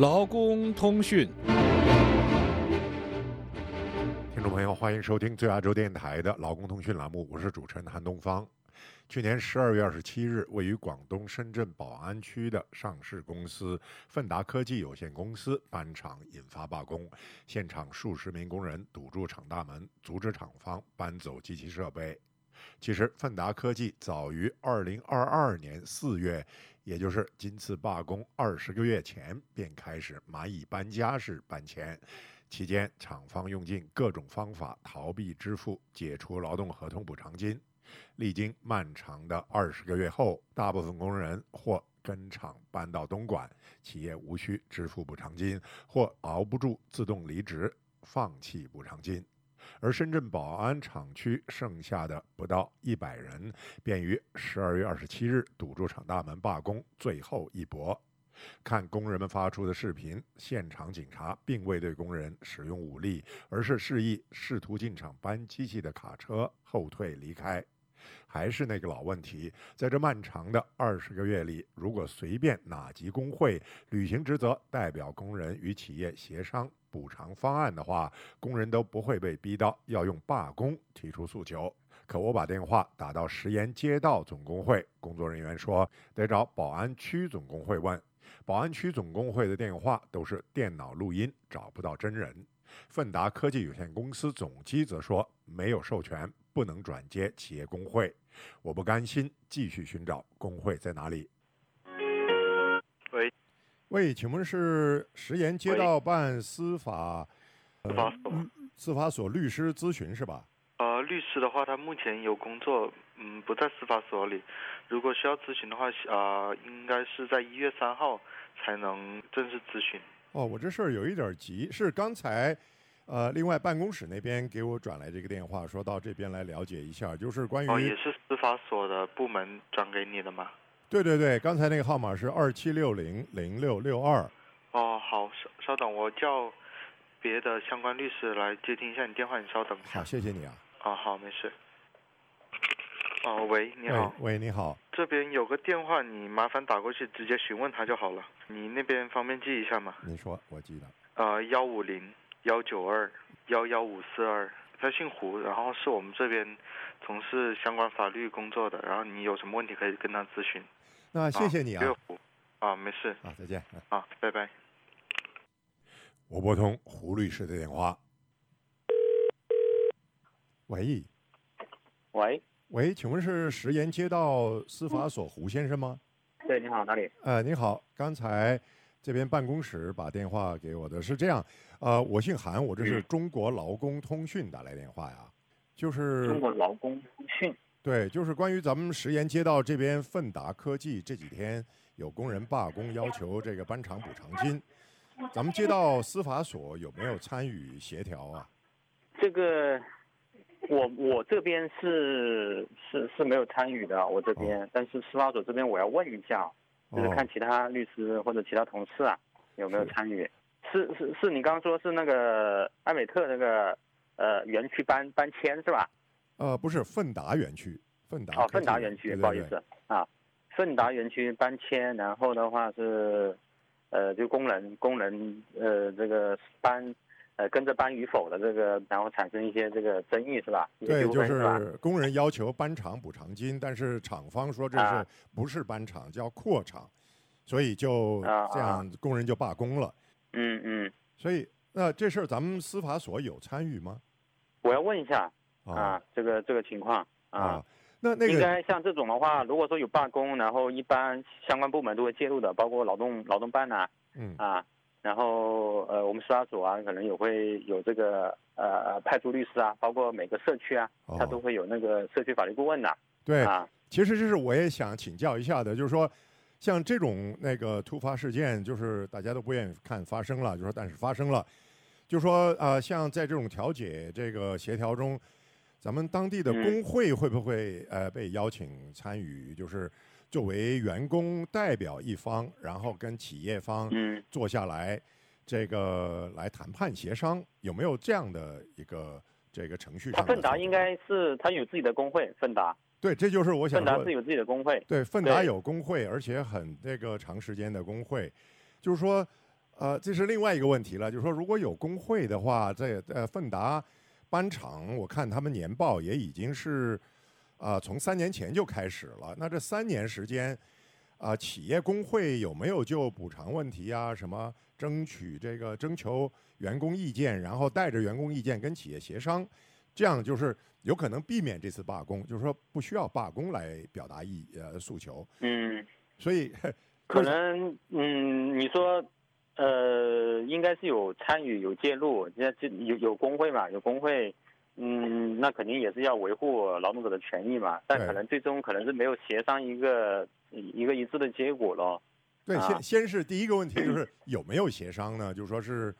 劳工通讯，听众朋友，欢迎收听最亚洲电台的劳工通讯栏目，我是主持人韩东方。去年十二月二十七日，位于广东深圳宝安区的上市公司奋达科技有限公司搬厂引发罢工，现场数十名工人堵住厂大门，阻止厂方搬走机器设备。其实，奋达科技早于二零二二年四月，也就是今次罢工二十个月前，便开始蚂蚁搬家式搬迁。期间，厂方用尽各种方法逃避支付解除劳动合同补偿金。历经漫长的二十个月后，大部分工人或跟厂搬到东莞，企业无需支付补偿金，或熬不住自动离职，放弃补偿金。而深圳宝安厂区剩下的不到一百人，便于十二月二十七日堵住厂大门罢工，最后一搏。看工人们发出的视频，现场警察并未对工人使用武力，而是示意试图进厂搬机器的卡车后退离开。还是那个老问题，在这漫长的二十个月里，如果随便哪级工会履行职责，代表工人与企业协商补偿方案的话，工人都不会被逼到要用罢工提出诉求。可我把电话打到石岩街道总工会，工作人员说得找宝安区总工会问。宝安区总工会的电话都是电脑录音，找不到真人。奋达科技有限公司总机则说没有授权。不能转接企业工会，我不甘心，继续寻找工会在哪里。喂，喂，请问是石岩街道办司法司法所司法所律师咨询是吧？呃，律师的话，他目前有工作，嗯，不在司法所里。如果需要咨询的话，啊，应该是在一月三号才能正式咨询。哦，我这事儿有一点急，是刚才。呃，另外办公室那边给我转来这个电话，说到这边来了解一下，就是关于哦，也是司法所的部门转给你的吗？对对对，刚才那个号码是二七六零零六六二。哦，好，稍稍等，我叫别的相关律师来接听一下你电话，你稍等。好，谢谢你啊。啊，好，没事。哦，喂，你好。喂，你好。这边有个电话，你麻烦打过去直接询问他就好了。你那边方便记一下吗？你说，我记得。呃，幺五零。幺九二幺幺五四二，他姓胡，然后是我们这边从事相关法律工作的，然后你有什么问题可以跟他咨询。那谢谢你啊。胡，啊，没事。啊，再见。啊，拜拜。我拨通胡律师的电话。喂。喂。喂，请问是石岩街道司法所胡先生吗？对，你好，哪里？呃，你好，刚才。这边办公室把电话给我的是这样，呃，我姓韩，我这是中国劳工通讯打来电话呀，就是中国劳工通讯，对，就是关于咱们石岩街道这边奋达科技这几天有工人罢工，要求这个搬厂补偿金，咱们街道司法所有没有参与协调啊？这个，我我这边是是是没有参与的，我这边，但是司法所这边我要问一下。就是看其他律师或者其他同事啊有没有参与，是是是你刚刚说是那个艾美特那个呃园区搬搬迁是吧？呃不是奋达园区，奋达哦奋达园区不好意思啊，奋达园区搬迁，然后的话是呃就工人工人呃这个搬。呃，跟着搬与否的这个，然后产生一些这个争议是吧？对，就是工人要求搬厂补偿金，但是厂方说这是不是搬厂叫扩厂，所以就这样工人就罢工了。嗯嗯。所以那这事儿咱们司法所有参与吗？我要问一下啊，这个这个情况啊，那那个应该像这种的话，如果说有罢工，然后一般相关部门都会介入的，包括劳动劳动办呐，嗯啊。然后呃，我们司法所啊，可能也会有这个呃派出律师啊，包括每个社区啊，他都会有那个社区法律顾问的。对啊，其实这是我也想请教一下的，就是说，像这种那个突发事件，就是大家都不愿意看发生了，就说但是发生了，就说呃，像在这种调解这个协调中，咱们当地的工会会不会呃被邀请参与？就是。作为员工代表一方，然后跟企业方坐下来，这个来谈判协商，有没有这样的一个这个程序上？奋达应该是他有自己的工会，奋达。对，这就是我想。奋达是有自己的工会。对，奋达有工会，而且很这个长时间的工会，就是说，呃，这是另外一个问题了，就是说如果有工会的话，在呃奋达班厂，我看他们年报也已经是啊从三年前就开始了。那这三年时间啊，企业工会有没有就补偿问题啊，什么争取这个征求员工意见，然后带着员工意见跟企业协商，这样就是有可能避免这次罢工，就是说不需要罢工来表达意呃诉求。嗯，所以 可能嗯，你说。呃，应该是有参与有介入，这这有有工会嘛？有工会，嗯，那肯定也是要维护劳动者的权益嘛。但可能最终可能是没有协商一个一个一致的结果咯。对，先先是第一个问题就是有没有协商呢？就说是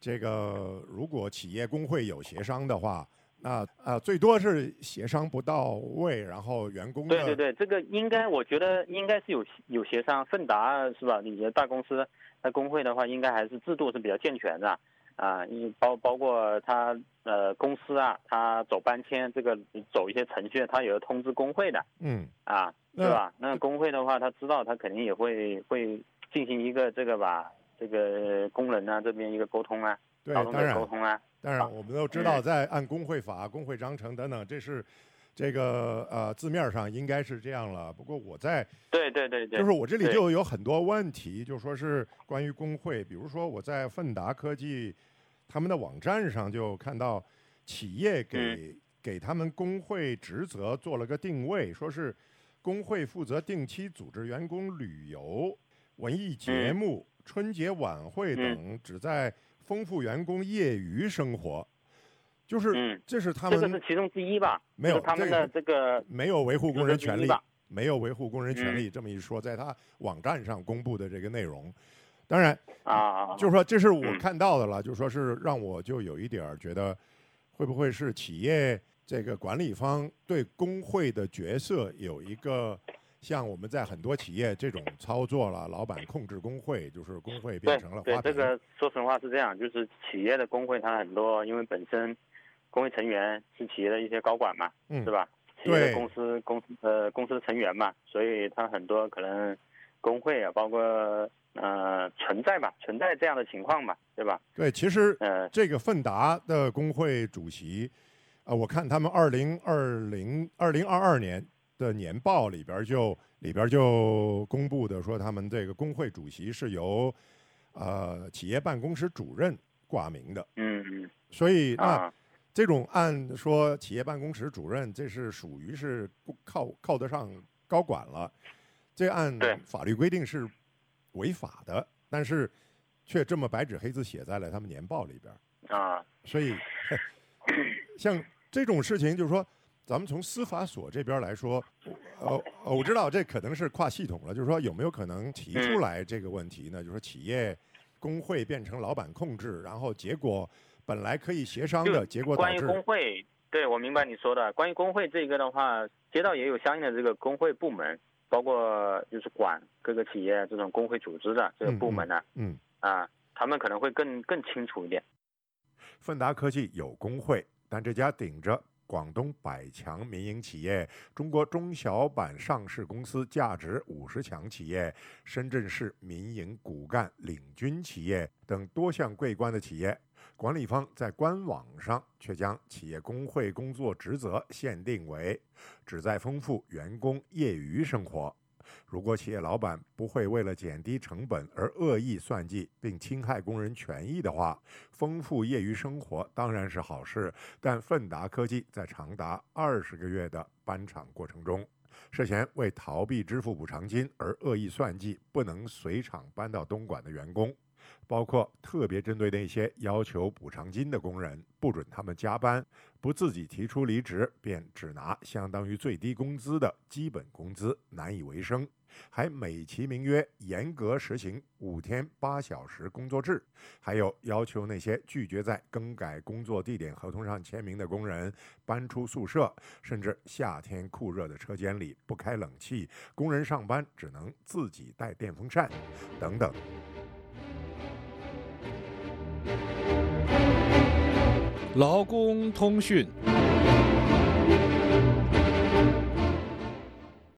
这个，如果企业工会有协商的话，那啊最多是协商不到位，然后员工对对对，这个应该我觉得应该是有有协商。奋达是吧？你的大公司。那工会的话，应该还是制度是比较健全的，啊，你包包括他呃公司啊，他走搬迁这个走一些程序，他也要通知工会的，嗯，啊，对吧？那工会的话，他知道他肯定也会会进行一个这个吧，这个工人啊这边一个沟通啊，对，当然沟通啊，当然我们都知道，在按工会法、工会章程等等，这是。这个呃字面上应该是这样了，不过我在对对对对，就是我这里就有很多问题，就说是关于工会，比如说我在奋达科技他们的网站上就看到企业给给他们工会职责做了个定位，说是工会负责定期组织员工旅游、文艺节目、春节晚会等，旨在丰富员工业余生活。就是，这是他们这个是其中之一吧？没有他们的这个没有维护工人权利，没有维护工人权利这么一说，在他网站上公布的这个内容，当然啊，就是说这是我看到的了，就说是让我就有一点觉得，会不会是企业这个管理方对工会的角色有一个像我们在很多企业这种操作了，老板控制工会，就是工会变成了对这个说实话是这样，就是企业的工会它很多，因为本身。工会成员是企业的一些高管嘛，嗯是吧？企业的公司公司呃公司的成员嘛，所以他很多可能工会啊，包括呃存在吧，存在这样的情况嘛，对吧？对，其实呃这个奋达的工会主席，啊，我看他们二零二零二零二二年的年报里边就里边就公布的说，他们这个工会主席是由呃企业办公室主任挂名的，嗯嗯，所以那。这种按说企业办公室主任，这是属于是靠靠得上高管了，这按法律规定是违法的，但是却这么白纸黑字写在了他们年报里边啊。所以 像这种事情，就是说，咱们从司法所这边来说，呃，我知道这可能是跨系统了，就是说有没有可能提出来这个问题呢？就是说企业工会变成老板控制，然后结果。本来可以协商的结果关于工会，对我明白你说的。关于工会这个的话，街道也有相应的这个工会部门，包括就是管各个企业这种工会组织的这个部门呢。嗯。啊，他们可能会更更清楚一点。奋达科技有工会，但这家顶着广东百强民营企业、中国中小板上市公司价值五十强企业、深圳市民营骨干领军企业等多项桂冠的企业。管理方在官网上却将企业工会工作职责限定为旨在丰富员工业余生活。如果企业老板不会为了减低成本而恶意算计并侵害工人权益的话，丰富业余生活当然是好事。但奋达科技在长达二十个月的搬厂过程中，涉嫌为逃避支付补偿金而恶意算计不能随厂搬到东莞的员工。包括特别针对那些要求补偿金的工人，不准他们加班，不自己提出离职，便只拿相当于最低工资的基本工资，难以为生，还美其名曰严格实行五天八小时工作制，还有要求那些拒绝在更改工作地点合同上签名的工人搬出宿舍，甚至夏天酷热的车间里不开冷气，工人上班只能自己带电风扇，等等。劳工通讯。